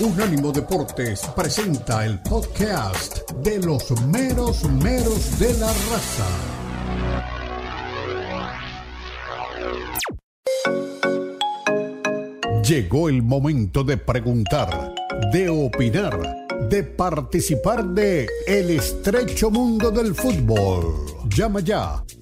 Unánimo Deportes presenta el podcast de los meros meros de la raza. Llegó el momento de preguntar, de opinar, de participar de El estrecho mundo del fútbol. Llama ya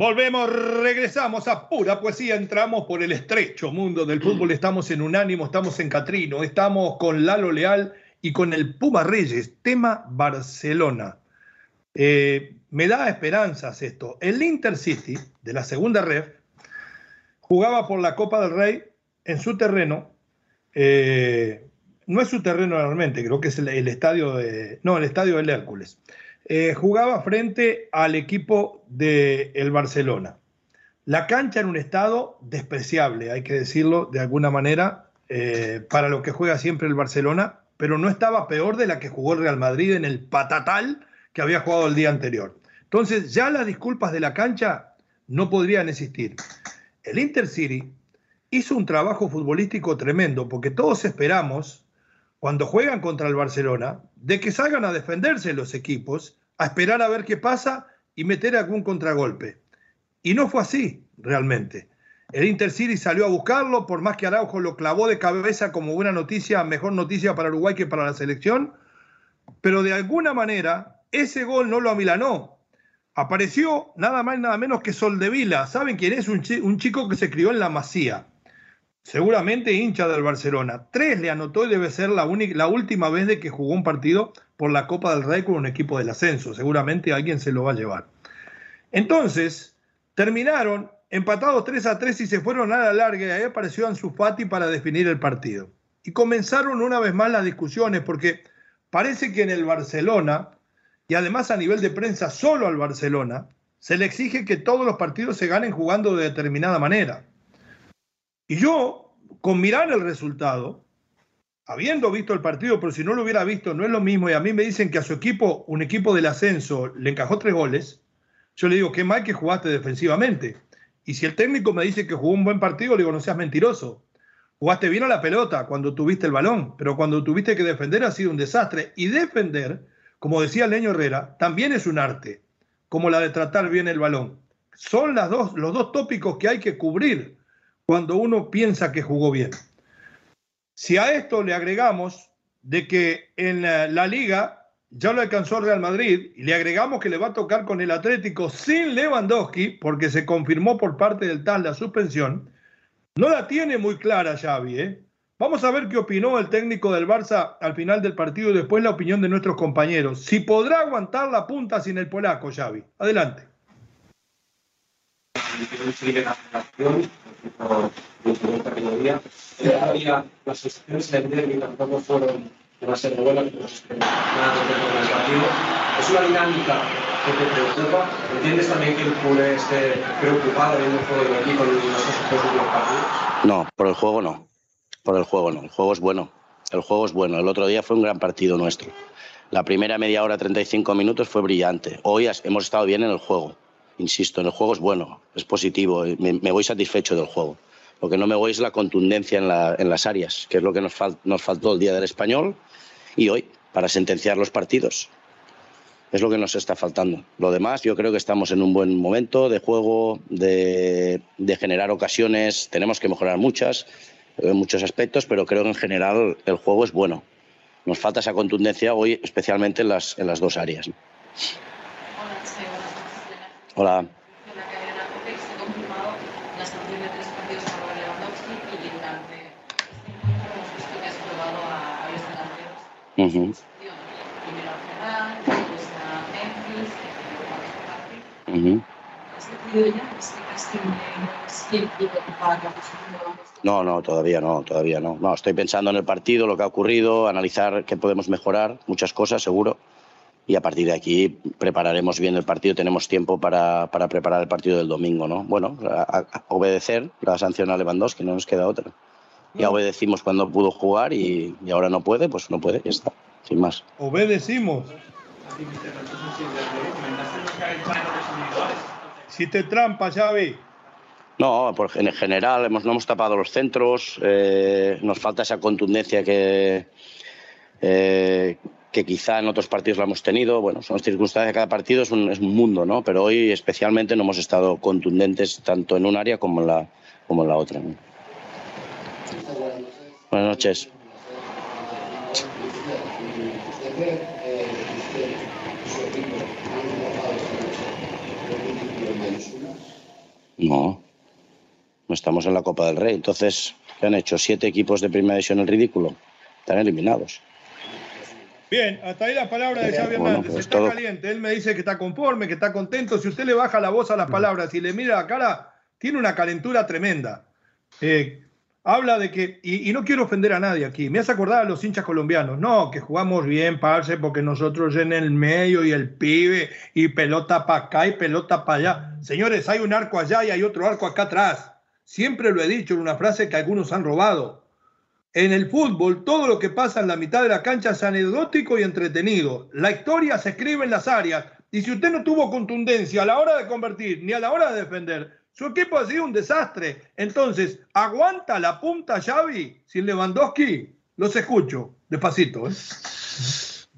Volvemos, regresamos a pura poesía, entramos por el estrecho mundo del fútbol, estamos en Unánimo, estamos en Catrino, estamos con Lalo Leal y con el Puma Reyes, tema Barcelona. Eh, me da esperanzas esto. El Intercity de la segunda ref jugaba por la Copa del Rey en su terreno. Eh, no es su terreno realmente, creo que es el, estadio de. No, el estadio del Hércules. Eh, jugaba frente al equipo del el Barcelona. La cancha en un estado despreciable, hay que decirlo de alguna manera, eh, para lo que juega siempre el Barcelona, pero no estaba peor de la que jugó el Real Madrid en el patatal que había jugado el día anterior. Entonces ya las disculpas de la cancha no podrían existir. El Intercity hizo un trabajo futbolístico tremendo porque todos esperamos cuando juegan contra el Barcelona, de que salgan a defenderse los equipos, a esperar a ver qué pasa y meter algún contragolpe. Y no fue así, realmente. El Intercity salió a buscarlo, por más que Araujo lo clavó de cabeza como buena noticia, mejor noticia para Uruguay que para la selección, pero de alguna manera ese gol no lo amilanó. Apareció nada más y nada menos que Soldevila. ¿Saben quién es? Un, un chico que se crió en la Masía seguramente hincha del Barcelona. Tres le anotó y debe ser la, única, la última vez de que jugó un partido por la Copa del Rey con un equipo del ascenso. Seguramente alguien se lo va a llevar. Entonces, terminaron empatados 3 a 3 y se fueron a la larga y ahí apareció Ansu Fati para definir el partido. Y comenzaron una vez más las discusiones porque parece que en el Barcelona, y además a nivel de prensa solo al Barcelona, se le exige que todos los partidos se ganen jugando de determinada manera. Y yo, con mirar el resultado, habiendo visto el partido, pero si no lo hubiera visto, no es lo mismo, y a mí me dicen que a su equipo, un equipo del ascenso, le encajó tres goles, yo le digo, qué mal que jugaste defensivamente. Y si el técnico me dice que jugó un buen partido, le digo, no seas mentiroso. Jugaste bien a la pelota cuando tuviste el balón, pero cuando tuviste que defender ha sido un desastre. Y defender, como decía Leño Herrera, también es un arte, como la de tratar bien el balón. Son las dos, los dos tópicos que hay que cubrir cuando uno piensa que jugó bien. Si a esto le agregamos de que en la, liga ya lo alcanzó Real Madrid y le agregamos que le va a tocar con el Atlético sin Lewandowski, porque se confirmó por parte del TAS la suspensión, no la tiene muy clara Xavi. ¿eh? Vamos a ver qué opinó el técnico del Barça al final del partido y después la opinión de nuestros compañeros. Si podrá aguantar la punta sin el polaco, Xavi. Adelante de categoría. Todavía las sesiones en el derby tampoco fueron demasiado buenas, Es una dinámica que te preocupa. ¿Entiendes también que el culé esté preocupado viendo el juego del equipo en los últimos partidos? No, por el juego no. Por el juego no. El juego es bueno. El juego es bueno. El otro día fue un gran partido nuestro. La primera media hora, 35 minutos, fue brillante. Hoy hemos estado bien en el juego. Insisto, en el juego es bueno, es positivo. Me, voy satisfecho del juego. Lo que no me voy es la contundencia en, las áreas, que es lo que nos, nos faltó el día del español y hoy para sentenciar los partidos. Es lo que nos está faltando. Lo demás, yo creo que estamos en un buen momento de juego, de, generar ocasiones. Tenemos que mejorar muchas, en muchos aspectos, pero creo que en general el juego es bueno. Nos falta esa contundencia hoy, especialmente en las, dos áreas. No, no, todavía no, todavía no. estoy pensando en el partido, lo que ha ocurrido, analizar qué podemos mejorar, muchas cosas seguro. Y a partir de aquí prepararemos bien el partido, tenemos tiempo para, para preparar el partido del domingo, ¿no? Bueno, obedecer la sanción a Lewandowski, no nos queda otra. Ya obedecimos cuando pudo jugar y, y, ahora no puede, pues no puede, ya está, sin más. Obedecimos. Si te trampa, Xavi. No, en general hemos, no hemos tapado los centros, eh, nos falta esa contundencia que, eh, que quizá en otros partidos la hemos tenido. Bueno, son circunstancias, cada partido es un, es un, mundo, ¿no? Pero hoy especialmente no hemos estado contundentes tanto en un área como en la, como en la otra. ¿no? Buenas noches. No, no estamos en la Copa del Rey. Entonces, ¿qué han hecho? ¿Siete equipos de primera división el ridículo? Están eliminados. Bien, hasta ahí la palabra de Xavi bueno, Hernández. Pues está todo... caliente. Él me dice que está conforme, que está contento. Si usted le baja la voz a las palabras y le mira la cara, tiene una calentura tremenda. Eh, habla de que, y, y, no quiero ofender a nadie aquí, me hace acordar a los hinchas colombianos, no, que jugamos bien, parce, porque nosotros en el medio y el pibe, y pelota para acá y pelota para allá. Señores, hay un arco allá y hay otro arco acá atrás. Siempre lo he dicho en una frase que algunos han robado. En el fútbol, todo lo que pasa en la mitad de la cancha es anecdótico y entretenido. La historia se escribe en las áreas. Y si usted no tuvo contundencia a la hora de convertir ni a la hora de defender, su equipo ha sido un desastre. Entonces, ¿aguanta la punta Xavi sin Lewandowski? Los escucho, despacito. ¿eh?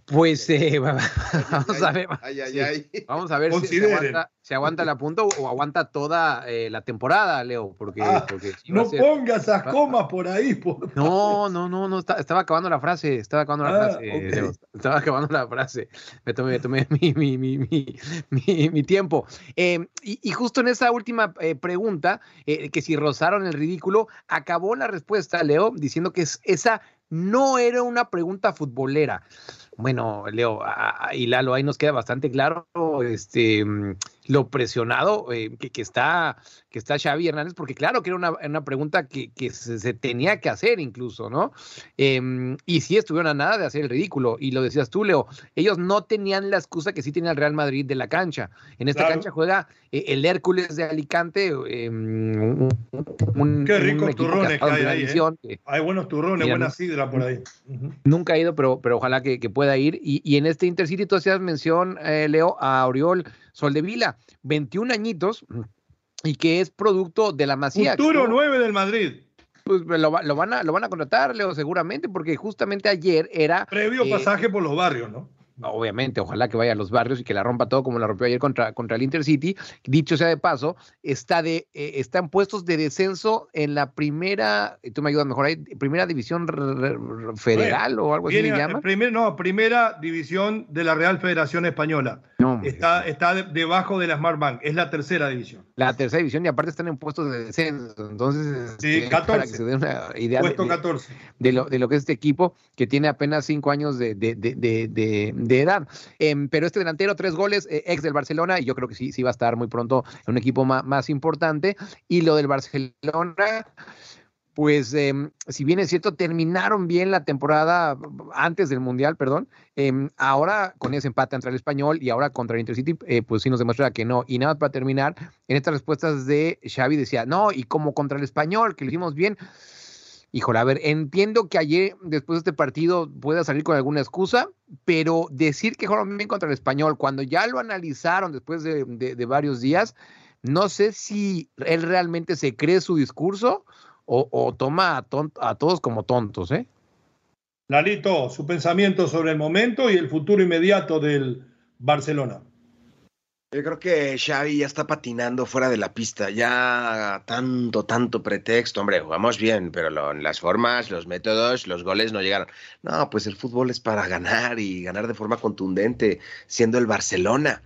Pues eh, vamos a ver. Ay, ay, sí. Vamos a ver si, si, aguanta, si, aguanta, la punta o aguanta toda eh, la temporada, Leo. Porque, ah, porque si no ser, pongas esas comas por ahí. Por no, no, no, no. Estaba acabando la frase. Estaba acabando la ah, frase. Okay. Leo, estaba acabando la frase. Me tomé, me tomé mi, mi, mi, mi, mi tiempo. Eh, y, y, justo en esa última eh, pregunta, eh, que si rozaron el ridículo, acabó la respuesta, Leo, diciendo que es, esa no era una pregunta futbolera. Bueno, Leo y Lalo, ahí nos queda bastante claro este, lo presionado eh, que, que, está, que está Xavi Hernández, porque claro que era una, una pregunta que, que se, se, tenía que hacer incluso, ¿no? Eh, y sí estuvieron a nada de hacer el ridículo, y lo decías tú, Leo, ellos no tenían la excusa que sí tenía el Real Madrid de la cancha. En esta claro. cancha juega eh, el Hércules de Alicante, un, un, Qué ricos un turrones que hay ahí, ¿eh? Hay buenos turrones, buena sidra por ahí. Uh -huh. Nunca he ido, pero, pero ojalá que, que pueda ir. Y, y, en este Intercity tú hacías mención, Leo, a Oriol Soldevila, 21 añitos, y que es producto de la Masía. Futuro 9 del Madrid. Pues lo, lo, van a, lo van a contratar, Leo, seguramente, porque justamente ayer era... Previo eh, pasaje por los barrios, ¿no? Obviamente, ojalá que vaya a los barrios y que la rompa todo como la rompió ayer contra, contra el Intercity. Dicho sea de paso, está de, eh, están puestos de descenso en la primera, tú me ayudas mejor ahí, primera división federal o algo así se llama. Primer, no, primera división de la Real Federación Española. No, está, está de, debajo de la Smart Bank, es la tercera división. La tercera división y aparte están en puestos de descenso. Entonces, sí, 14. Este, para que se dé una idea Puesto de, 14. De, lo, de lo que es este equipo que tiene apenas cinco años de, de, de, edad. Eh, pero este delantero, tres goles, eh, ex del Barcelona, y yo creo que sí, sí va a estar muy pronto en un equipo más, importante. Y lo del Barcelona, pues eh, si bien es cierto, terminaron bien la temporada antes del Mundial, perdón, eh, ahora con ese empate entre el español y ahora contra el Intercity, eh, pues sí nos demuestra que no. Y nada para terminar, en estas respuestas de Xavi decía, no, y como contra el español, que lo hicimos bien, híjole, a ver, entiendo que ayer, después de este partido, pueda salir con alguna excusa, pero decir que jugaron contra el español, cuando ya lo analizaron después de, de, varios días, no sé si él realmente se cree su discurso o, o toma a, a, todos como tontos, ¿eh? Lalito, su pensamiento sobre el momento y el futuro inmediato del Barcelona. Yo creo que Xavi ya está patinando fuera de la pista, ya tanto, tanto pretexto, hombre, jugamos bien, pero lo, las formas, los métodos, los goles no llegaron. No, pues el fútbol es para ganar y ganar de forma contundente, siendo el Barcelona.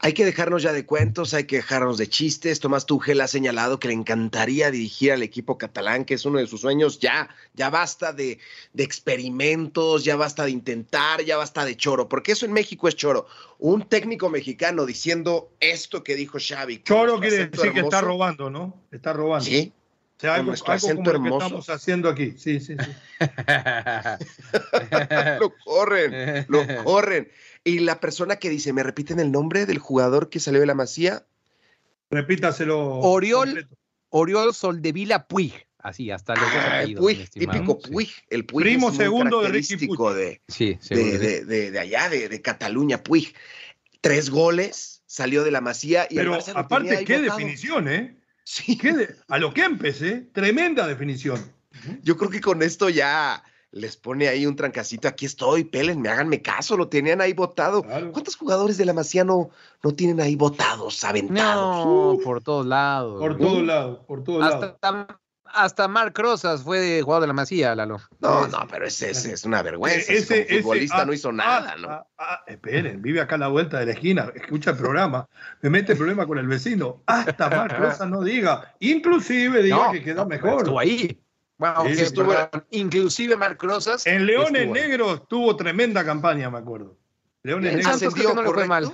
Hay que dejarnos ya de cuentos, hay que dejarnos de chistes. Tomás Tuchel ha señalado que le encantaría dirigir al equipo catalán, que es uno de sus sueños. Ya, ya basta de, de, experimentos, ya basta de intentar, ya basta de choro, porque eso en México es choro. Un técnico mexicano diciendo esto que dijo Xavi. Choro quiere decir hermoso, que está robando, ¿no? Está robando. Sí. O sea, algo, algo como lo que estamos haciendo aquí. Sí, sí, sí. lo corren, lo corren. Y la persona que dice, ¿me repiten el nombre del jugador que salió de la Masía? Repítaselo. Oriol, completo. Oriol Soldevila Puig. Así, hasta los dos Ah, el apellidos, Puig, típico Sí. Puig. El Puig Primo es segundo de Ricky Puig. de, Sí, de, de- de- de allá, de, de Cataluña, Puig. Tres goles, salió de la Masía y Pero aparte, qué botado. definición, ¿eh? Sí, Qué de- a lo que empecé, tremenda definición. yo creo que con esto ya les pone ahí un trancacito. Aquí estoy, pélenme, háganme caso, lo tenían ahí votado. Claro. ¿Cuántos jugadores de la Masía no, no tienen ahí votados, aventados? No, por todos lados. Por todos lados, por todos lados. Hasta, hasta Marc Rosas fue de jugador de la Masía, Lalo. No, no, pero ese, ese es una vergüenza. Ese, futbolista ah, no hizo nada, ah, ¿no? ah, ah, esperen, vive acá a la vuelta de la esquina, escucha el programa, me mete problema con el vecino. Hasta Marc Rosa no diga, inclusive diga No, que quedó no, mejor. Estuvo ahí. Bueno, Sí, que estuvo- inclusive Marc Rosas. En Leones estuvo. Negros tuvo tremenda campaña, me acuerdo. Leones Negros. Ascendió, no mal.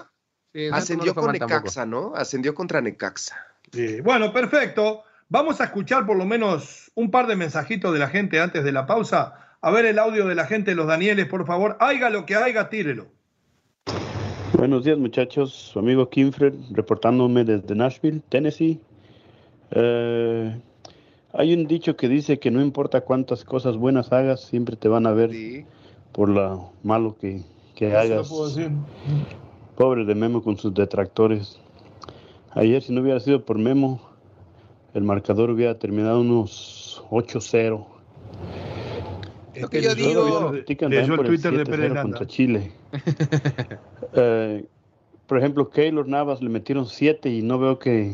Sí, no Ascendió con mal tampoco. Necaxa, ¿no? Ascendió contra Necaxa. Sí, Bueno, perfecto. Vamos a escuchar por lo menos un par de mensajitos de la gente antes de la pausa. A ver el audio de la gente de los Danieles, por favor. Haiga lo que haiga, tírelo. Buenos días muchachos, su amigo Kinfred reportándome desde Nashville, Tennessee. Eh, hay un dicho que dice que no importa cuántas cosas buenas hagas, siempre te van a ver Sí. por lo malo que, que Eso hagas. lo puedo decir. Pobre de Memo con sus detractores. Ayer si no hubiera sido por Memo, el marcador hubiera terminado unos 8-0. Lo que yo digo- leyó el por el Twitter de 7-0 Pérez contra Chile. Eh, por ejemplo, Keylor Navas le metieron 7 y no veo que,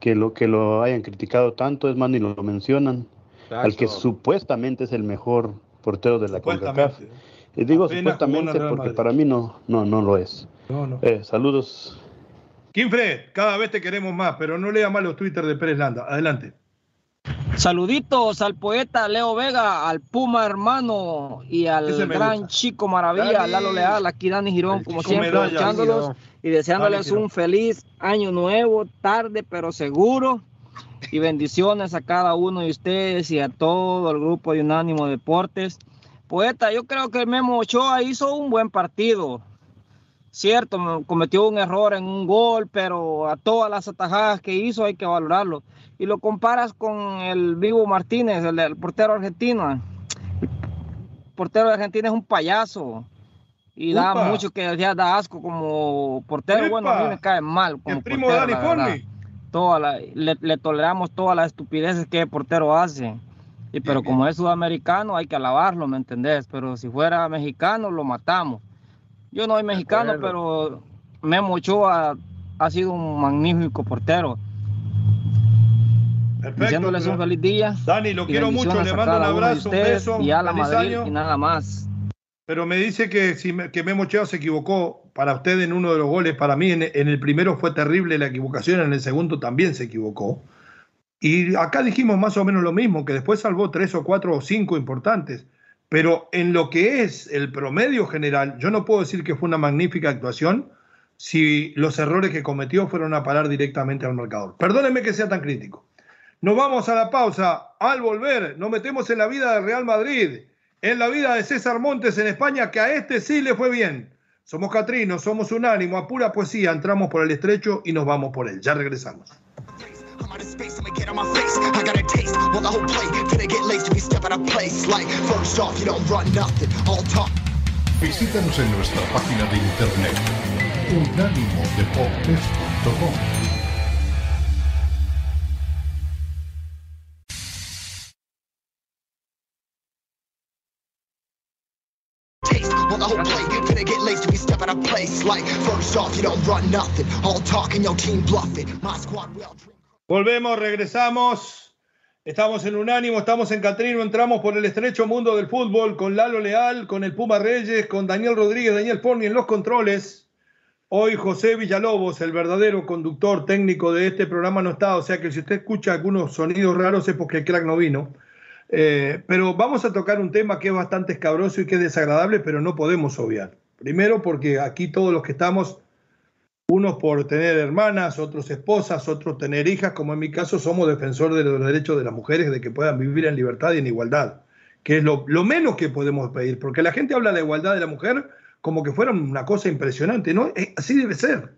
que lo que lo hayan criticado tanto, es más, ni lo mencionan. Al que Exacto. supuestamente es el mejor portero de la CONCACAF. Y digo Apenas supuestamente porque Madrid. para mí no, no, no lo es. No, no. Eh, saludos. Kinfred, cada vez te queremos más, pero no lea mal los Twitter de Pérez Landa. Adelante. Saluditos al poeta Leo Vega, al Puma hermano y al gran gusta. Chico Maravilla, Dani. Lalo Leal, aquí Dani Girón, El como siempre, escuchándolos y deseándoles Dani un feliz año nuevo, tarde pero seguro. Y bendiciones a cada uno de ustedes y a todo el grupo de Unánimo Deportes. Poeta, yo creo que Memo Ochoa hizo un buen partido. Cierto, me- cometió un error en un gol, pero a todas las atajadas que hizo hay que valorarlo. Y lo comparas con el Vivo Martínez, el, portero argentino. El portero de Argentina es un payaso. Y da Upa. mucho que ya da asco como portero. Bueno, a mí me cae mal como El primo portero, Dani. Toda la- le, le toleramos todas las estupideces que el portero hace. Y pero como es sudamericano hay que alabarlo, ¿me entendés? Pero si fuera mexicano lo matamos. Yo no soy mexicano, pero Memo Ochoa ha sido un magnífico portero. Perfecto. Diciéndoles un feliz día. Dani, lo quiero mucho, le a mando un abrazo, un beso, Y a la Madrid año. y nada más. Pero me dice que, si que Memo Ochoa se equivocó para usted en uno de los goles. Para mí, en, en el primero fue terrible la equivocación, en el segundo también se equivocó. Y acá dijimos más o menos lo mismo, que después salvó tres o cuatro o cinco importantes. Pero en lo que es el promedio general, yo no puedo decir que fue una magnífica actuación si los errores que cometió fueron a parar directamente al marcador. Perdónenme que sea tan crítico. Nos vamos a la pausa. Al volver, nos metemos en la vida del Real Madrid, en la vida de César Montes en España, que a este sí le fue bien. Somos Catrinos, somos unánimo, a pura poesía, entramos por el estrecho y nos vamos por él. Ya regresamos. I'm out of space, I'ma get on my face. I got a taste, well, the whole plate. Finna get laced if you step out of place. Like, first off, you don't run nothing. All talk. Visítanos en nuestra página de internet unánimodeportes.com. Well, the whole plate. Finna get laced if you step out of place. Like, first off, you don't run nothing. All talk and your team bluffing. My squad trained. Volvemos, regresamos. Estamos en Unánimo, estamos en Catrino, entramos por el estrecho mundo del fútbol con Lalo Leal, con el Puma Reyes, con Daniel Rodríguez, Daniel Forni en los controles. Hoy José Villalobos, el verdadero conductor técnico de este programa, no está, o sea que si usted escucha algunos sonidos raros es porque el crack no vino. Eh, pero vamos a tocar un tema que es bastante escabroso y que es desagradable, pero no podemos obviar. Primero porque aquí todos los que estamos unos por tener hermanas, otros esposas, otros tener hijas, como en mi caso somos defensores de los derechos de las mujeres de que puedan vivir en libertad y en igualdad, que es lo, menos que podemos pedir, porque la gente habla de la igualdad de la mujer como que fuera una cosa impresionante, ¿no? así debe ser.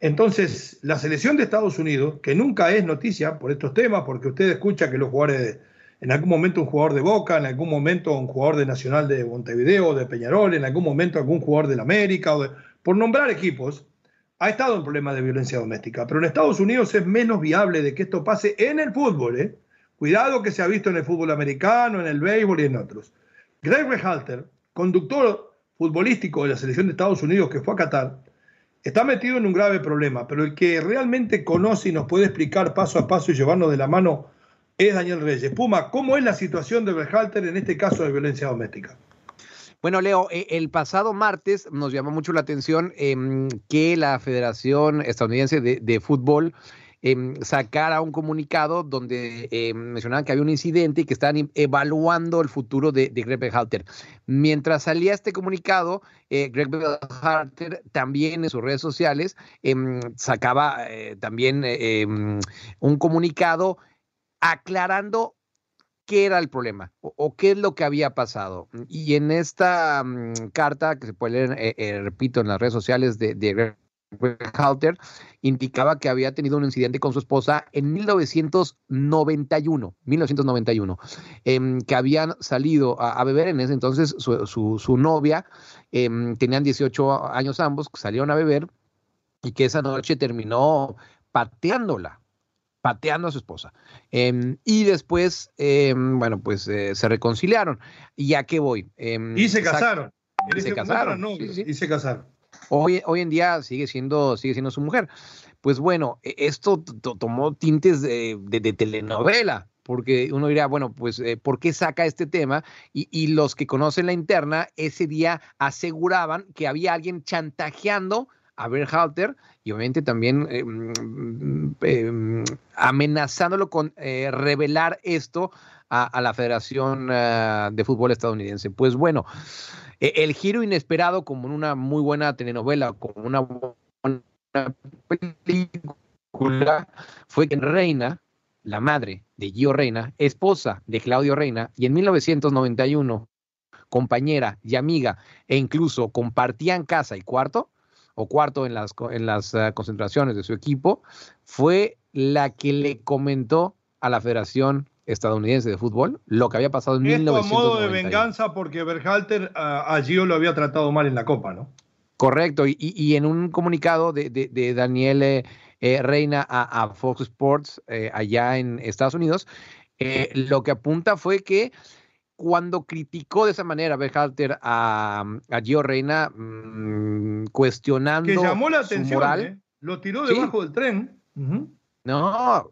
Entonces, la selección de Estados Unidos, que nunca es noticia por estos temas, porque usted escucha que los jugadores, en algún momento un jugador de Boca, en algún momento un jugador de Nacional de Montevideo, de Peñarol, en algún momento algún jugador del América, o por nombrar equipos, ha estado en problemas de violencia doméstica. Pero en Estados Unidos es menos viable de que esto pase en el fútbol, ¿eh? Cuidado que se ha visto en el fútbol americano, en el béisbol y en otros. Greg Rehalter, conductor futbolístico de la selección de Estados Unidos que fue a Qatar, está metido en un grave problema, pero el que realmente conoce y nos puede explicar paso a paso y llevarnos de la mano es Daniel Reyes. Puma, ¿cómo es la situación de Berhalter en este caso de violencia doméstica? Bueno, Leo, e, el pasado martes nos llamó mucho la atención em, que la Federación Estadounidense de Fútbol Em, sacara un comunicado donde eh, mencionaban que había un incidente y que estaban evaluando el futuro de, Greg Berhalter. Mientras salía este comunicado, eh, Greg Berhalter también en sus redes sociales sacaba eh, también em, un comunicado aclarando qué era el problema o, qué es lo que había pasado. Y en esta mm, carta, que se puede leer, repito, en las redes sociales de, de Greg Halter indicaba que había tenido un incidente con su esposa en 1991, 1991, em, que habían salido a, beber en ese entonces su, novia, em, tenían 18 años ambos, salieron a beber y que esa noche terminó pateándola, pateando a su esposa. Em, y después, bueno, pues eh, se reconciliaron. ¿Y a qué voy? y se casaron. Y se casaron. Y se casaron. Hoy, hoy en día sigue siendo, sigue siendo su mujer. Pues bueno, e, esto tomó tintes de, telenovela, porque uno diría, bueno, pues, eh, ¿por qué saca este tema? Y, los que conocen la interna, ese día aseguraban que había alguien chantajeando a Berhalter y obviamente también eh, mm, em, amenazándolo con eh, revelar esto a, la Federación ah, de Fútbol estadounidense. Pues bueno, e, el giro inesperado, como en una muy buena telenovela, como una buena película, fue que Reina, la madre de Gio Reina, esposa de Claudio Reina, y en 1991, compañera y amiga, e incluso compartían casa y cuarto, o cuarto en las, en las ah, concentraciones de su equipo, fue la que le comentó a la Federación estadounidense de fútbol, lo que había pasado en Esto a modo de venganza porque Berhalter a, Gio lo había tratado mal en la Copa, ¿no? Correcto, y, en un comunicado de, de, Daniel eh, eh, Reina a, Fox Sports eh, allá en Estados Unidos, lo que apunta fue que cuando criticó de esa manera Berhalter a, a Gio Reina, mm, cuestionando que llamó la atención, moral, lo tiró debajo del tren. No,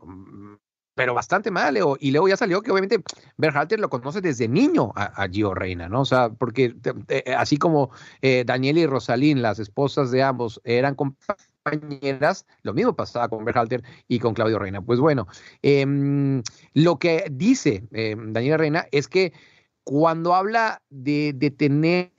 pero bastante mal, Leo. Y luego ya salió que obviamente Berhalter lo conoce desde niño a, Gio Reina, ¿no? O sea, porque eh, así como eh, Daniel y Rosalín, las esposas de ambos, eran compañeras, lo mismo pasaba con Berhalter y con Claudio Reina. Pues bueno, em, lo que dice eh, Daniel Reina es que cuando habla de, de tener,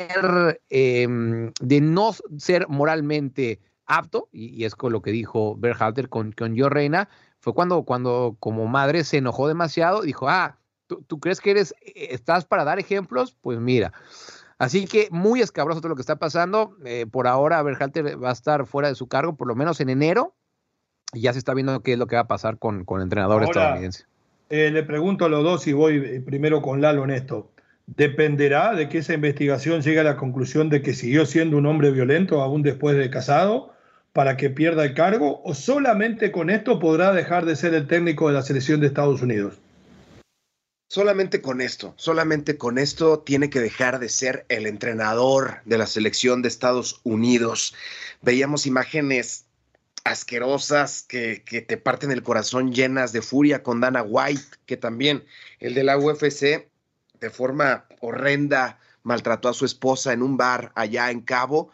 em, de no ser moralmente apto, y, es con lo que dijo Berhalter con, con Gio Reina, fue cuando, cuando como madre se enojó demasiado, dijo, ah, ¿tú, crees que eres, eh, estás para dar ejemplos? Pues mira. Así que muy escabroso todo lo que está pasando. Eh, por ahora, Berhalter va a estar fuera de su cargo, por lo menos en enero. Y ya se está viendo qué es lo que va a pasar con, con el entrenador estadounidense. Eh, le pregunto a los dos y voy primero con Lalo en esto. ¿Dependerá de que esa investigación llegue a la conclusión de que siguió siendo un hombre violento aún después de casado? para que pierda el cargo o solamente con esto podrá dejar de ser el técnico de la selección de Estados Unidos? Solamente con esto, solamente con esto tiene que dejar de ser el entrenador de la selección de Estados Unidos. Veíamos imágenes asquerosas que, que, te parten el corazón llenas de furia con Dana White, que también el de la UFC de forma horrenda maltrató a su esposa en un bar allá en Cabo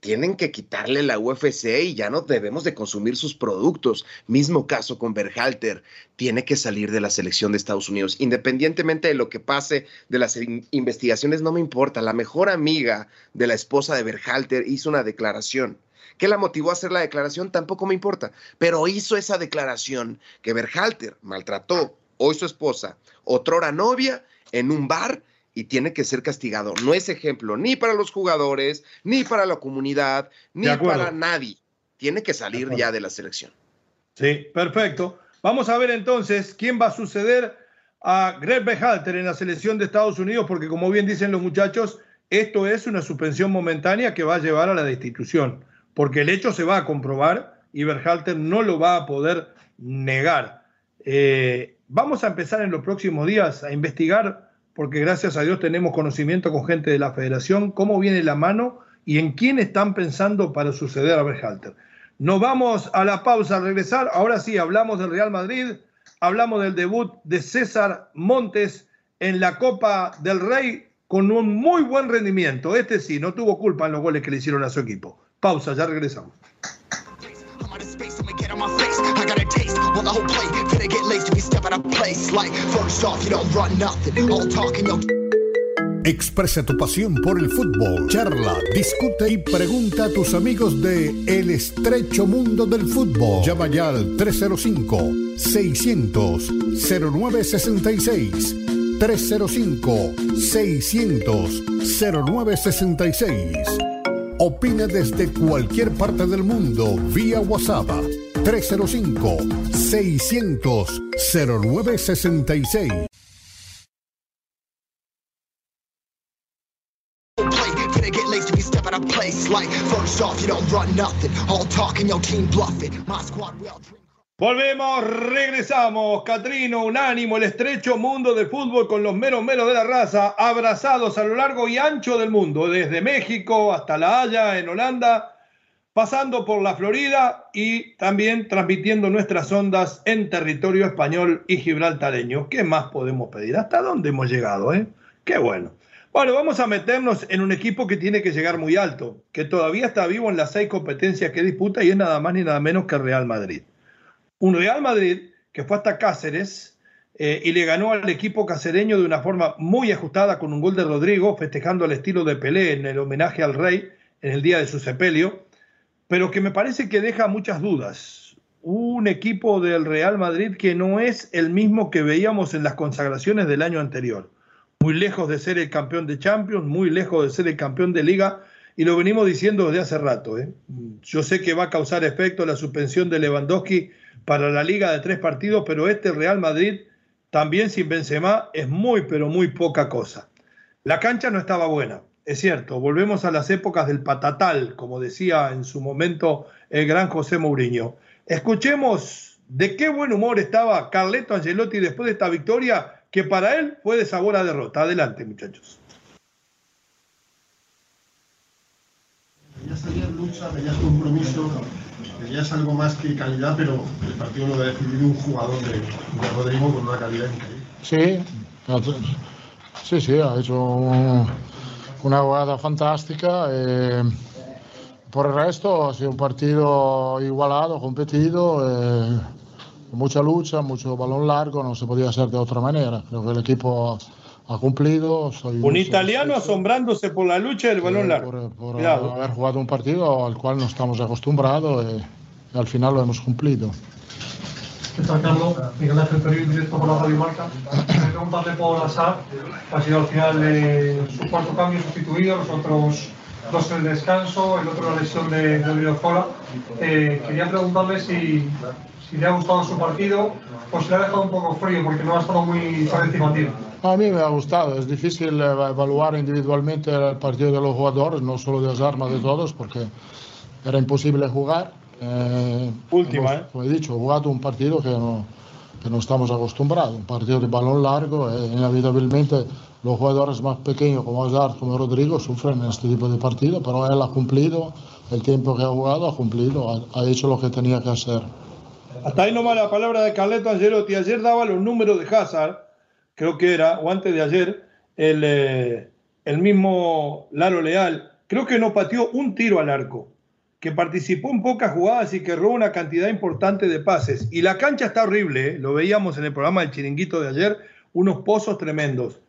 tienen que quitarle la UFC y ya no debemos de consumir sus productos. Mismo caso con Berhalter, tiene que salir de la selección de Estados Unidos. Independientemente de lo que pase de las investigaciones, no me importa. La mejor amiga de la esposa de Berhalter hizo una declaración. ¿Qué la motivó a hacer la declaración? Tampoco me importa. Pero hizo esa declaración que Berhalter maltrató hoy su esposa, otrora novia, en un bar y tiene que ser castigado. No es ejemplo ni para los jugadores, ni para la comunidad, ni para nadie. Tiene que salir ya de la selección. Sí, perfecto. Vamos a ver entonces quién va a suceder a Greg Behalter en la selección de Estados Unidos, porque como bien dicen los muchachos, esto es una suspensión momentánea que va a llevar a la destitución, porque el hecho se va a comprobar y Berhalter no lo va a poder negar. Eh, vamos a empezar en los próximos días a investigar, porque gracias a Dios tenemos conocimiento con gente de la federación, cómo viene la mano y en quién están pensando para suceder a Berhalter. Nos vamos a la pausa al regresar. Ahora sí, hablamos del Real Madrid, hablamos del debut de César Montes en la Copa del Rey con un muy buen rendimiento. Este sí, no tuvo culpa en los goles que le hicieron a su equipo. Pausa, ya regresamos. Expresa tu pasión por el fútbol, charla, discute y pregunta a tus amigos de El estrecho mundo del fútbol. Llama ya al 305-600-0966. 305-600-0966. Opina desde cualquier parte del mundo vía WhatsApp 305-600-0966. Volvemos, regresamos. Catrino, unánimo, el estrecho mundo del fútbol con los meros meros de la raza, abrazados a lo largo y ancho del mundo, desde México hasta La Haya, en Holanda, pasando por la Florida y también transmitiendo nuestras ondas en territorio español y gibraltareño. ¿Qué más podemos pedir? ¿Hasta dónde hemos llegado? Eh? Qué bueno. Bueno, vamos a meternos en un equipo que tiene que llegar muy alto, que todavía está vivo en las seis competencias que disputa y es nada más ni nada menos que Real Madrid. Un Real Madrid que fue hasta Cáceres eh, y le ganó al equipo cacereño de una forma muy ajustada con un gol de Rodrigo, festejando al estilo de Pelé en el homenaje al rey en el día de su sepelio, pero que me parece que deja muchas dudas. Un equipo del Real Madrid que no es el mismo que veíamos en las consagraciones del año anterior muy lejos de ser el campeón de Champions, muy lejos de ser el campeón de Liga, y lo venimos diciendo desde hace rato. ¿eh? Yo sé que va a causar efecto la suspensión de Lewandowski para la Liga de tres partidos, pero este Real Madrid, también sin Benzema, es muy, pero muy poca cosa. La cancha no estaba buena, es cierto, volvemos a las épocas del patatal, como decía en su momento el gran José Mourinho. Escuchemos de qué buen humor estaba Carleto Angelotti después de esta victoria que para él fue de sabor a derrota. Adelante, muchachos. Veías ayer lucha, veías compromiso, veías algo más que calidad, pero el partido lo ha decidido un jugador de, de Rodrigo con una calidad increíble. Sí, sí, sí, ha hecho un, una jugada fantástica. Eh, por el resto ha sido un partido igualado, competido. Eh, mucha lucha, mucho balón largo, no se podía hacer de otra manera. Creo que el equipo ha cumplido. un italiano asombrándose por la lucha del balón largo. Por, haber jugado un partido al cual no estamos acostumbrados y, al final lo hemos cumplido. ¿Qué tal, Carlos? Miguel Ángel Perín, directo por la Radio Marca. Preguntarle por Azar, ha sido al final de su cuarto cambio sustituido, los otros dos el descanso, el otro la lesión de, de Eh, quería preguntarle si si le ha gustado su partido o si le ha dejado un poco frío porque no ha estado muy participativo. A mí me ha gustado, es difícil eh, evaluar individualmente el partido de los jugadores, no solo de armas de todos, porque era imposible jugar. Eh, Última, ¿eh? Como he dicho, jugado un partido que no, que no estamos acostumbrados, un partido de balón largo, e inevitablemente los jugadores más pequeños como Hazard, como Rodrigo, sufren en este tipo de partido, pero él ha cumplido, el tiempo que ha jugado ha cumplido, ha hecho lo que tenía que hacer. Hasta ahí nomás la palabra de Carleto Angelotti. Ayer daba los números de Hazard, creo que era, o antes de ayer, el, eh, el mismo Lalo Leal. Creo que no pateó un tiro al arco, que participó en pocas jugadas y que robó una cantidad importante de pases. Y la cancha está horrible, ¿eh? lo veíamos en el programa del chiringuito de ayer, unos pozos tremendos.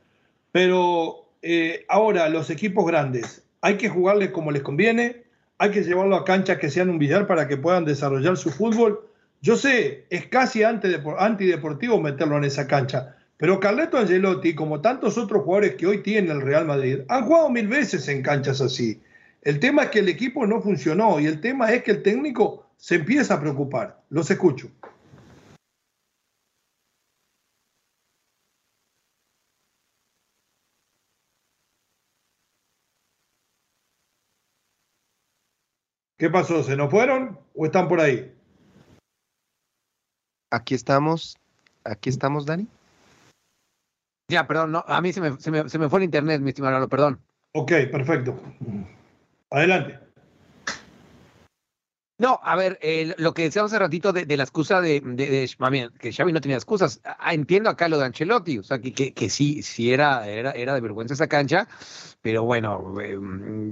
Pero eh, ahora los equipos grandes, hay que jugarles como les conviene, hay que llevarlo a canchas que sean un billar para que puedan desarrollar su fútbol yo sé, es casi antideportivo meterlo en esa cancha, Pero Carleto Angelotti, como tantos otros jugadores que hoy tiene el Real Madrid, han jugado mil veces en canchas así. El tema es que el equipo no funcionó y el tema es que el técnico se empieza a preocupar. Los escucho. ¿Qué pasó? ¿Se nos fueron o están por ahí? Aquí estamos. Aquí estamos, Dani. Ya, perdón, no, a mí se me, se me, se me fue el internet, mi estimado Lalo, perdón. Ok, perfecto. Adelante. No, a ver, eh, lo que decíamos hace ratito de, de la excusa de, de, bien, que Xavi no tenía excusas. Entiendo acá lo de Ancelotti, o sea, que, que, que sí, sí era, era, era de vergüenza esa cancha, pero bueno, eh,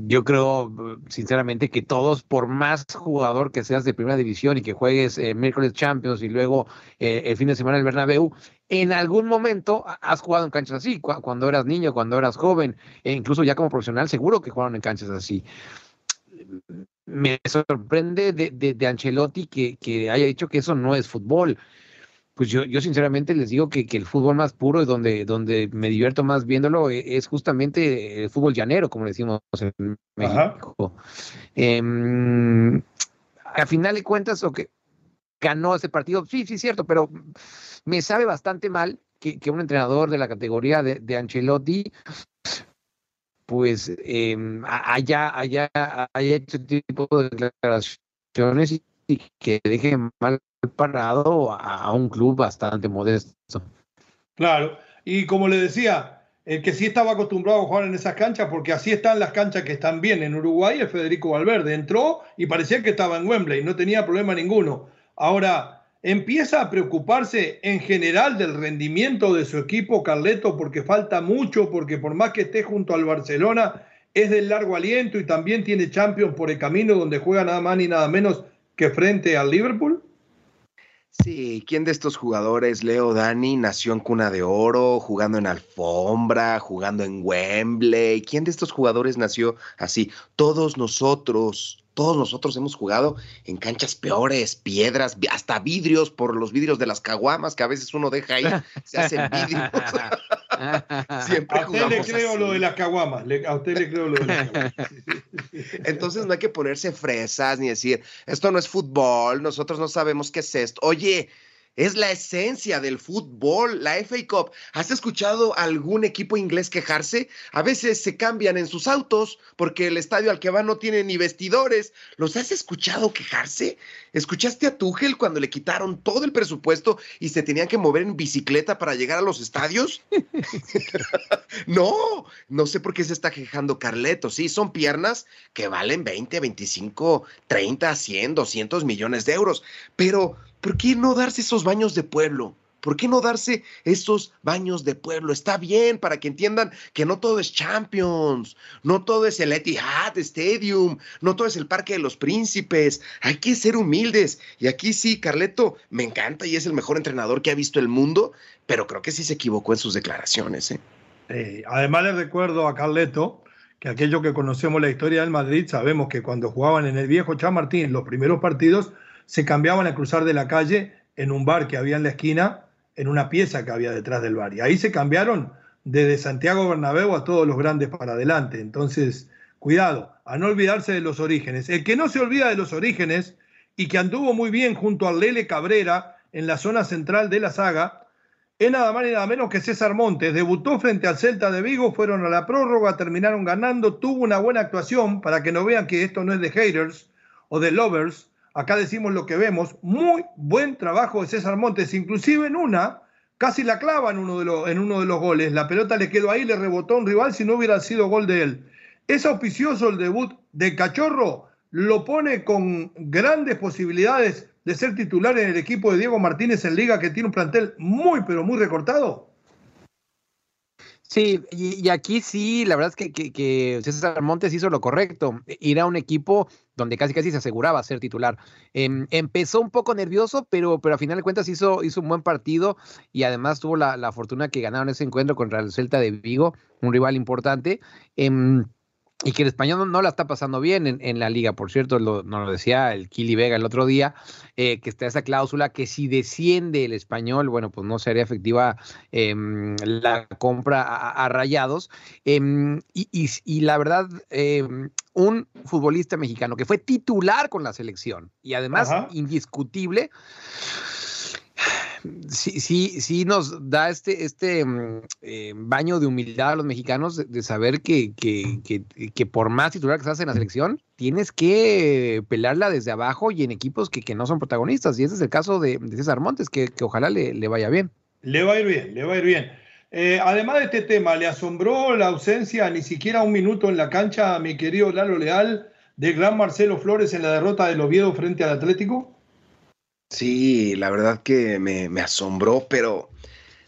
yo creo sinceramente que todos, por más jugador que seas de primera división y que juegues eh, miércoles Champions y luego eh, el fin de semana el Bernabéu, en algún momento has jugado en canchas así, cu cuando eras niño, cuando eras joven, e incluso ya como profesional, seguro que jugaron en canchas así me sorprende de, de, de Ancelotti que, que, haya dicho que eso no es fútbol. Pues yo, yo sinceramente les digo que, que, el fútbol más puro y donde, donde me divierto más viéndolo e, es justamente el fútbol llanero, como decimos en México. Eh, a final de cuentas, que ganó ese partido, sí, sí, cierto, pero me sabe bastante mal que, un entrenador de la categoría de, Ancelotti pues eh, haya, haya, haya este tipo de declaraciones y, que deje mal parado a, un club bastante modesto. Claro, y como le decía, que sí estaba acostumbrado a jugar en esas canchas, porque así están las canchas que están bien en Uruguay, es Federico Valverde. Entró y parecía que estaba en Wembley, no tenía problema ninguno. Ahora, empieza a preocuparse en general del rendimiento de su equipo, Carleto, porque falta mucho, porque por más que esté junto al Barcelona, es del largo aliento y también tiene Champions por el camino donde juega nada más ni nada menos que frente al Liverpool? Sí, ¿quién de estos jugadores, Leo Dani, nació en cuna de oro, jugando en alfombra, jugando en Wembley? ¿Quién de estos jugadores nació así? Todos nosotros, todos nosotros hemos jugado en canchas peores, piedras, hasta vidrios por los vidrios de las caguamas que a veces uno deja ahí, se hacen vidrios. Siempre a usted le creo así. lo de las caguamas, a usted le creo lo de las caguamas. Entonces no hay que ponerse fresas ni decir, esto no es fútbol, nosotros no sabemos qué es esto. Oye, es la esencia del fútbol, la FA Cup. ¿Has escuchado algún equipo inglés quejarse? A veces se cambian en sus autos porque el estadio al que van no tiene ni vestidores. ¿Los has escuchado quejarse? ¿Escuchaste a Tuchel cuando le quitaron todo el presupuesto y se tenían que mover en bicicleta para llegar a los estadios? no, no sé por qué se está quejando Carleto. Sí, son piernas que valen 20, 25, 30, 100, 200 millones de euros. Pero ¿por qué no darse esos baños de pueblo? ¿Por qué no darse esos baños de pueblo? Está bien para que entiendan que no todo es Champions, no todo es el Etihad Stadium, no todo es el Parque de los Príncipes. Hay que ser humildes. Y aquí sí, Carleto me encanta y es el mejor entrenador que ha visto el mundo, pero creo que sí se equivocó en sus declaraciones. ¿eh? Eh, además le recuerdo a Carleto que aquellos que conocemos la historia del Madrid sabemos que cuando jugaban en el viejo Chamartín los primeros partidos se cambiaban a cruzar de la calle en un bar que había en la esquina, en una pieza que había detrás del bar. Y ahí se cambiaron desde Santiago Bernabéu a todos los grandes para adelante. Entonces, cuidado, a no olvidarse de los orígenes. El que no se olvida de los orígenes y que anduvo muy bien junto a Lele Cabrera en la zona central de la saga, es nada más ni nada menos que César Montes. Debutó frente al Celta de Vigo, fueron a la prórroga, terminaron ganando, tuvo una buena actuación, para que no vean que esto no es de haters o de lovers, acá decimos lo que vemos, muy buen trabajo de César Montes, inclusive en una, casi la clava en uno de los, en uno de los goles, la pelota le quedó ahí, le rebotó un rival si no hubiera sido gol de él. Es auspicioso el debut de Cachorro, lo pone con grandes posibilidades de ser titular en el equipo de Diego Martínez en Liga, que tiene un plantel muy, pero muy recortado. Sí, y, aquí sí, la verdad es que, que, César Montes hizo lo correcto, ir a un equipo donde casi casi se aseguraba ser titular. Eh, empezó un poco nervioso, pero, pero a final de cuentas hizo, hizo un buen partido y además tuvo la, la fortuna que ganaron ese encuentro contra el Celta de Vigo, un rival importante. Eh, y que el español no, no, la está pasando bien en, en la liga. Por cierto, lo, nos lo decía el Kili Vega el otro día, eh, que está esa cláusula que si desciende el español, bueno, pues no sería efectiva eh, la compra a, a rayados. Eh, y, y, y, la verdad, un futbolista mexicano que fue titular con la selección y además Ajá. indiscutible sí, sí, sí nos da este, este eh, baño de humildad a los mexicanos de, de saber que, que, que, que, por más titular que seas en la selección, tienes que pelarla desde abajo y en equipos que, no son protagonistas. Y ese es el caso de, de César Montes, que, ojalá le, le, vaya bien. Le va a ir bien, le va a ir bien. Eh, además de este tema, ¿le asombró la ausencia ni siquiera un minuto en la cancha a mi querido Lalo Leal del gran Marcelo Flores en la derrota del Oviedo frente al Atlético? Sí, la verdad que me, me, asombró, pero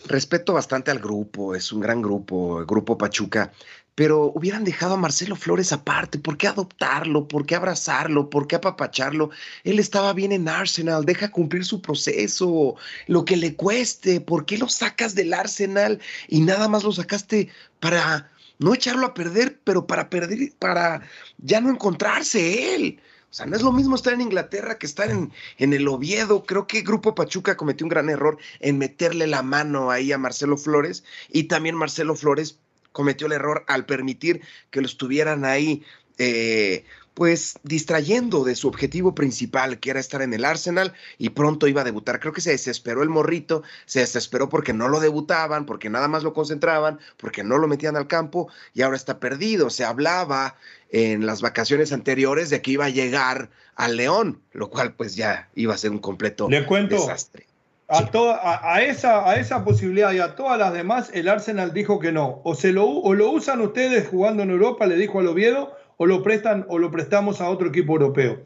respeto bastante al grupo, es un gran grupo, el grupo Pachuca, pero hubieran dejado a Marcelo Flores aparte, ¿por qué adoptarlo? ¿Por qué abrazarlo? ¿Por qué apapacharlo? Él estaba bien en Arsenal, deja cumplir su proceso, lo que le cueste, ¿por qué lo sacas del Arsenal y nada más lo sacaste para no echarlo a perder, pero para perder, para ya no encontrarse él? O sea, no es lo mismo estar en Inglaterra que estar en, en, el Oviedo. Creo que Grupo Pachuca cometió un gran error en meterle la mano ahí a Marcelo Flores y también Marcelo Flores cometió el error al permitir que lo estuvieran ahí, eh, pues distrayendo de su objetivo principal, que era estar en el Arsenal y pronto iba a debutar. Creo que se desesperó el morrito, se desesperó porque no lo debutaban, porque nada más lo concentraban, porque no lo metían al campo y ahora está perdido. Se hablaba en las vacaciones anteriores de que iba a llegar al León, lo cual pues ya iba a ser un completo Le cuento, desastre. A, toda, a, a, esa, a esa posibilidad y a todas las demás, el Arsenal dijo que no. O, se lo, o lo usan ustedes jugando en Europa, le dijo al Oviedo, o lo prestan o lo prestamos a otro equipo europeo.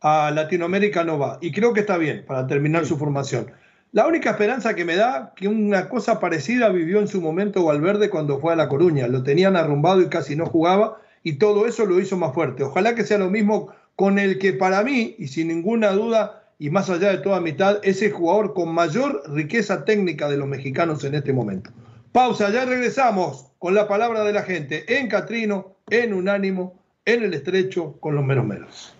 A Latinoamérica no va. Y creo que está bien para terminar sí. su formación. La única esperanza que me da que una cosa parecida vivió en su momento Valverde cuando fue a La Coruña. Lo tenían arrumbado y casi no jugaba y todo eso lo hizo más fuerte. Ojalá que sea lo mismo con el que para mí, y sin ninguna duda, y más allá de toda mitad, es el jugador con mayor riqueza técnica de los mexicanos en este momento. Pausa, ya regresamos con la palabra de la gente en Catrino, en Unánimo, en el estrecho, con los menos menos.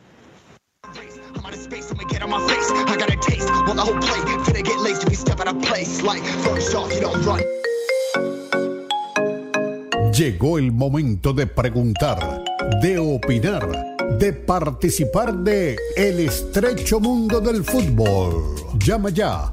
Llegó el momento de preguntar, de opinar, de participar de El estrecho mundo del fútbol. Llama ya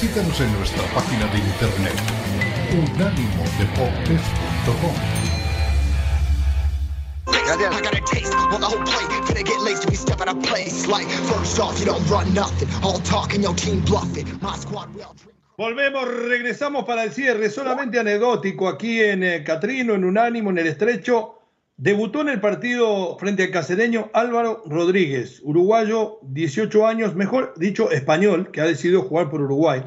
Visítanos en nuestra página de internet unánimodeportes.com. I got a taste on the whole plate. Finna get laced to be step out of place. Like, first off, you don't run nothing. All talking, your team bluffing. My squad drink. Volvemos, regresamos para el cierre, solamente anecdótico aquí en eh, Catrino, en Unánimo, en el Estrecho. Debutó en el partido frente al casereño Álvaro Rodríguez, uruguayo, 18 años, mejor dicho, español, que ha decidido jugar por Uruguay.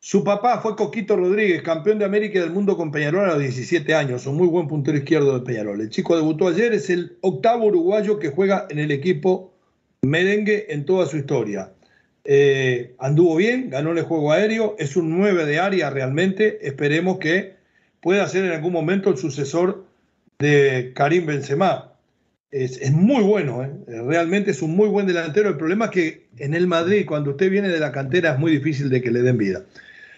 Su papá fue Coquito Rodríguez, campeón de América y del mundo con Peñarol a los 17 años, un muy buen puntero izquierdo de Peñarol. El chico debutó ayer, es el octavo uruguayo que juega en el equipo merengue en toda su historia. Eh, anduvo bien, ganó el juego aéreo, es un 9 de área realmente. Esperemos que pueda ser en algún momento el sucesor de Karim Benzema. Es, es muy bueno, ¿eh? realmente es un muy buen delantero. El problema es que en el Madrid, cuando usted viene de la cantera, es muy difícil de que le den vida.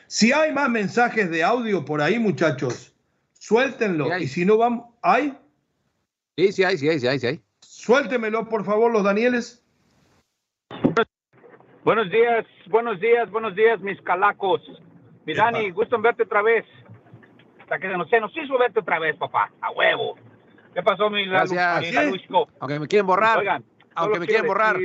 Si hay más mensajes de audio por ahí, muchachos, suéltenlo. Y si no van, ¿hay? Sí, sí hay, sí hay, sí hay, sí hay. Suéltemelo, por favor, los Danieles. Buenos días, buenos días, buenos días, mis calacos. Mi Dani, gusto en verte otra vez. Hasta que no sé, nos hizo verte otra vez, papá. A huevo. ¿Qué pasó, mi Gracias. Aunque me quieren borrar. Oigan, aunque me quieren borrar.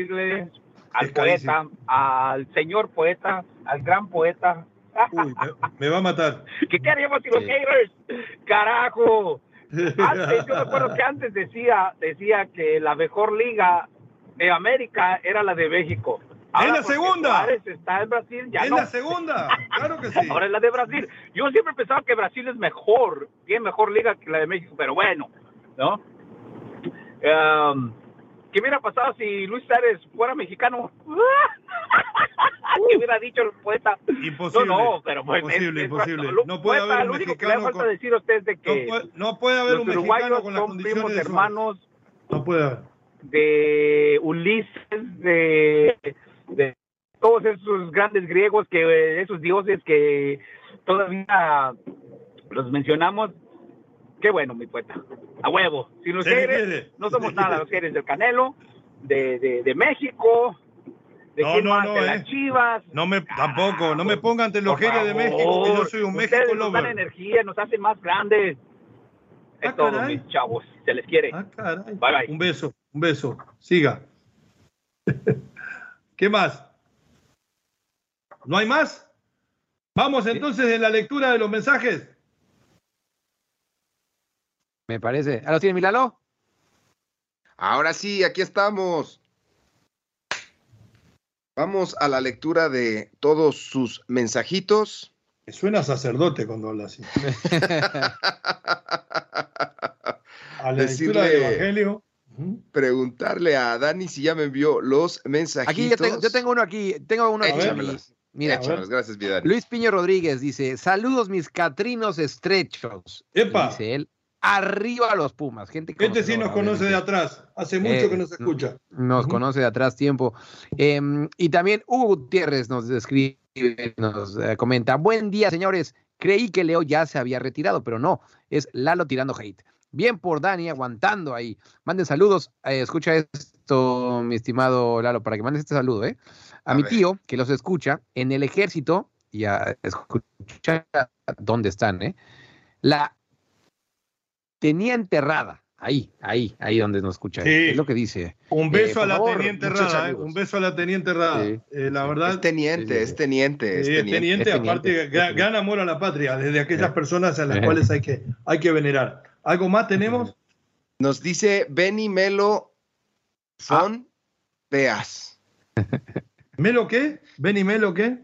Al poeta, al señor poeta, al gran poeta. Uy, me, me, va a matar. ¿Qué queríamos si los haters? Carajo. Antes, yo me acuerdo que antes decía, decía que la mejor liga de América era la de México. ¡Es la porque segunda! Suárez está en Brasil, ya ¡Es no. la segunda! ¡Claro que sí! Ahora es la de Brasil. Yo siempre pensaba que Brasil es mejor, tiene mejor liga que la de México, pero bueno, ¿no? Um, ¿Qué hubiera pasado si Luis Suárez fuera mexicano? ¿Qué hubiera dicho el poeta? Imposible. No, no, pero pues, Imposible, es- es- imposible. No puede poeta, haber un Lo único que le falta decir a usted es de que No puede, no puede haber un mexicano con las son condiciones primos de hermanos No puede haber. de Ulises, de, de todos esos grandes griegos, que eh, esos dioses que todavía los mencionamos. Qué bueno, mi poeta. A huevo. Si los Se le eres, quiere, no somos nada. Los eres del Canelo, de, de, de México, de No, no, más, no, de eh. las Chivas. No me, tampoco, no me pongan ante los Jerez de México, que yo soy un Ustedes México nos dan lover. energía, nos hacen más grandes. Es Ah, todo, caray. mis chavos. Se les quiere. caray. Bye, bye. Un beso, un beso. Siga. ¿Qué más? ¿No hay más? Vamos entonces en la lectura de los mensajes. Me parece. ¿Ah, lo tiene Milalo? Ahora sí, aquí estamos. Vamos a la lectura de todos sus mensajitos. Me suena sacerdote cuando habla así. A la lectura del Evangelio. Preguntarle a Dani si ya me envió los mensajitos. Aquí yo tengo, yo tengo uno aquí. Tengo uno aquí. Mira, Échamelos, gracias, mi Dani. Luis Piño Rodríguez dice: Saludos, mis catrinos estrechos. Epa. Dice él: Arriba los Pumas. Gente Este sí nos conoce de atrás. Hace mucho Eh, que nos escucha. Nos conoce de atrás tiempo. Em, y también Hugo Gutiérrez nos escribe, nos eh, comenta: Buen día, señores. Creí que Leo ya se había retirado, pero no. Es Lalo tirando hate. Bien por Dani, aguantando ahí. Manden saludos. Eh, escucha esto, mi estimado Lalo, para que mandes este saludo, ¿eh? A, A mi ver. tío, que los escucha en el ejército, y a escucha dónde están, ¿eh? La tenía enterrada. Ahí, ahí, ahí donde nos escucha. Sí. Es lo que dice. Un Eh, beso a la favor, teniente Rada, ¿eh? un beso a la teniente Rada. Sí, Eh, la verdad, Es teniente, es teniente, es teniente. teniente, Es aparte, teniente, ga- es gran amor a la patria, desde aquellas Eh. personas a las Eh. cuales hay que, hay que venerar. ¿Algo más tenemos? Nos dice Benny Melo Fon Beas. ¿Melo qué? ¿Benny Melo qué?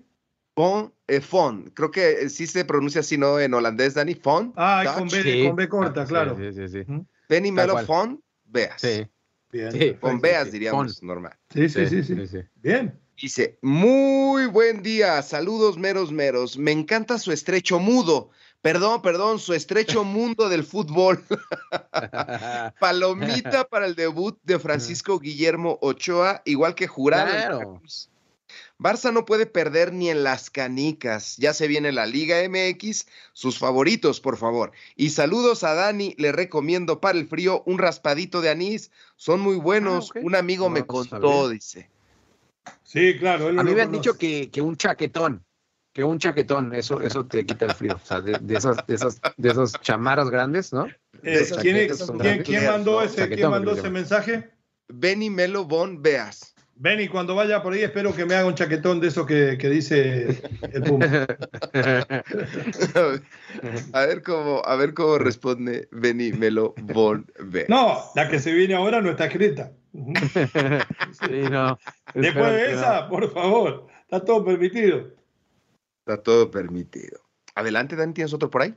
Fon, eh, Fon. Creo que eh, sí se pronuncia así, ¿no? En holandés, Dani. Fon. Ah, Dutch. con B, Sí. con B corta, claro. Sí, sí, sí. sí. Benny Melo. Fon Beas. Sí. Bien. Sí. Con Beas, sí. diríamos, normal. Sí, sí, sí, sí. Bien. Dice, muy buen día, saludos meros meros, me encanta su estrecho mudo, perdón, perdón, su estrecho mundo del fútbol. Palomita para el debut de Francisco Guillermo Ochoa, igual que jurado. Claro. Barça no puede perder ni en las canicas. Ya se viene la Liga MX. Sus favoritos, por favor. Y saludos a Dani. Le recomiendo para el frío un raspadito de anís. Son muy buenos. Ah. Un amigo No, me no contó, sabía. dicho Sí, claro. él A mí me han conoce. dicho que, que un chaquetón, que un chaquetón, eso, eso te quita el frío. O sea, de, de esas, de esas, de esas chamarras grandes, ¿no? Eh, Esos ¿quién, mandó ¿no? ese, ¿quién Chaquetón, mandó que le ese llaman. mensaje? Benny Melo Von Beas. Benny, cuando vaya por ahí, espero que me haga un chaquetón de eso que, que dice el Puma. a ver cómo, a ver cómo responde Benny Melo Von Beas. No, la que se viene ahora no está escrita. Sí, no. Después de esa, por favor, está todo permitido. Está todo permitido. Adelante, Dani, ¿tienes otro por ahí?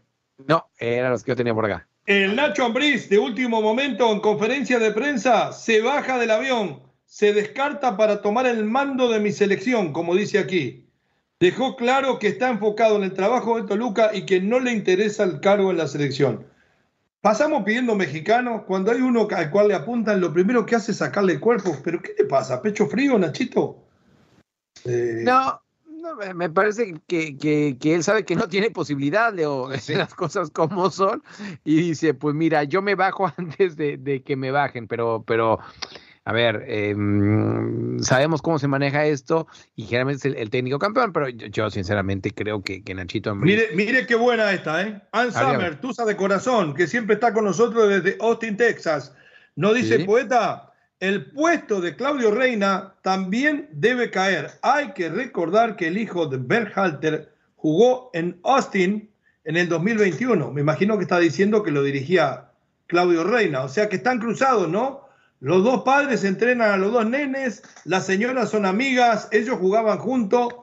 No, eran los que yo tenía por acá. El Nacho Ambriz, de último momento, en conferencia de prensa, se baja del avión, se descarta para tomar el mando de mi selección, como dice aquí. Dejó claro que está enfocado en el trabajo de Toluca y que no le interesa el cargo en la selección. Pasamos pidiendo mexicanos, cuando hay uno al cual le apuntan, lo primero que hace es sacarle el cuerpo. ¿Pero qué le pasa? ¿Pecho frío, Nachito? Eh, No, no, me- parece que, que, que él sabe que no tiene posibilidad, Leo, Sí. las cosas como son, y dice, pues mira, yo me bajo antes de, de que me bajen, pero, pero, a ver, eh, mm, sabemos cómo se maneja esto, y generalmente es el, el técnico campeón, pero yo, yo sinceramente creo que, que Nachito Ambriz- Mire, mire qué buena esta, ¿eh? Ann Summer, Tusa de corazón, que siempre está con nosotros desde Austin, Texas. No dice Sí. poeta, el puesto de Claudio Reina también debe caer. Hay que recordar que el hijo de Berhalter jugó en Austin en el 2021. Me imagino que está diciendo que lo dirigía Claudio Reina. O sea que están cruzados, ¿no? Los dos padres entrenan a los dos nenes, las señoras son amigas, ellos jugaban juntos.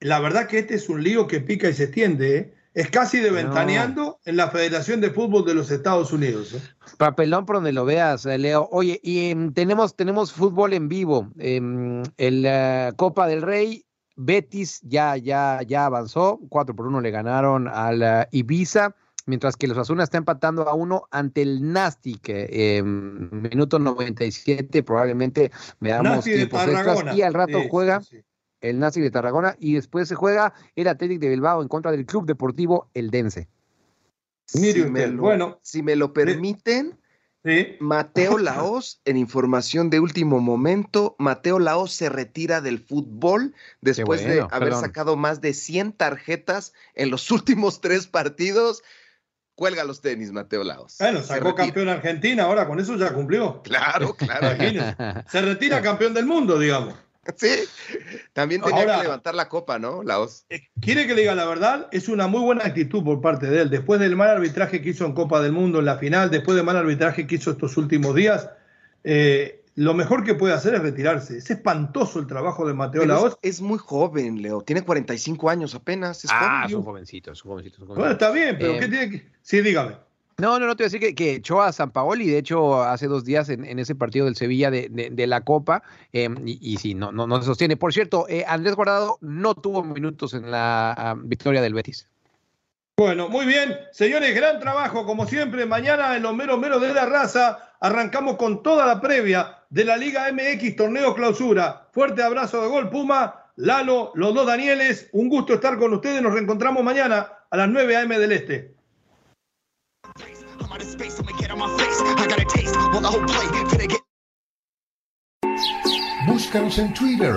La verdad que este es un lío que pica y se extiende, ¿eh? Es casi de ventaneando en la Federación de Fútbol de los Estados Unidos. ¿eh? Papelón por donde lo veas, eh, Leo. Oye, y em, tenemos, tenemos fútbol en vivo. en la Copa del Rey, Betis ya, ya, ya avanzó. 4 por 1 le ganaron al Ibiza mientras que los Asuna está empatando a uno ante el Nastic, eh, minuto 97, probablemente veamos tiempos extras, y al rato juega el Nastic de Tarragona, y después se juega el Atlético de Bilbao en contra del Club Deportivo El Dense. Si me lo, bueno, si me lo permiten, Mateo Laos, en información de último momento, Mateo Laos se retira del fútbol después de haber sacado más de 100 tarjetas en los últimos tres partidos cuelga los tenis, Mateo Laos. Bueno, sacó campeón Argentina, ahora con eso ya cumplió. Claro, claro. Se retira campeón del mundo, digamos. Sí, también tenía que levantar la copa, ¿no, Laos? Eh, quiere que le diga la verdad, es una muy buena actitud por parte de él. Después del mal arbitraje que hizo en Copa del Mundo en la final, después del mal arbitraje que hizo estos últimos días, eh, lo mejor que puede hacer es retirarse. Es espantoso el trabajo de Mateo Laos. Es, muy joven, Leo. Tiene 45 años apenas. Es ah, es un jovencito, es un jovencito, Bueno, está bien, pero ¿qué eh, tiene que...? Sí, dígame. No, no, no te voy a decir que, echó a San Paoli, de hecho, hace dos días en, ese partido del Sevilla de, la Copa, em, y, sí, no, no, se sostiene. Por cierto, eh, Andrés Guardado no tuvo minutos en la victoria del Betis. Bueno, muy bien. Señores, gran trabajo, como siempre. Mañana en los meros meros de la raza arrancamos con toda la previa de la Liga MX Torneo Clausura. Fuerte abrazo de gol, Puma, Lalo, los dos Danieles. Un gusto estar con ustedes. Nos reencontramos mañana a las 9 a.m. del Este. Búscanos en Twitter,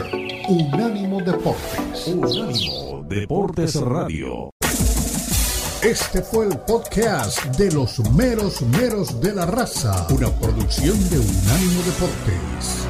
Unánimo Deportes. Unánimo Deportes Radio. Este fue el podcast de los meros meros de la raza, una producción de Unánimo Deportes.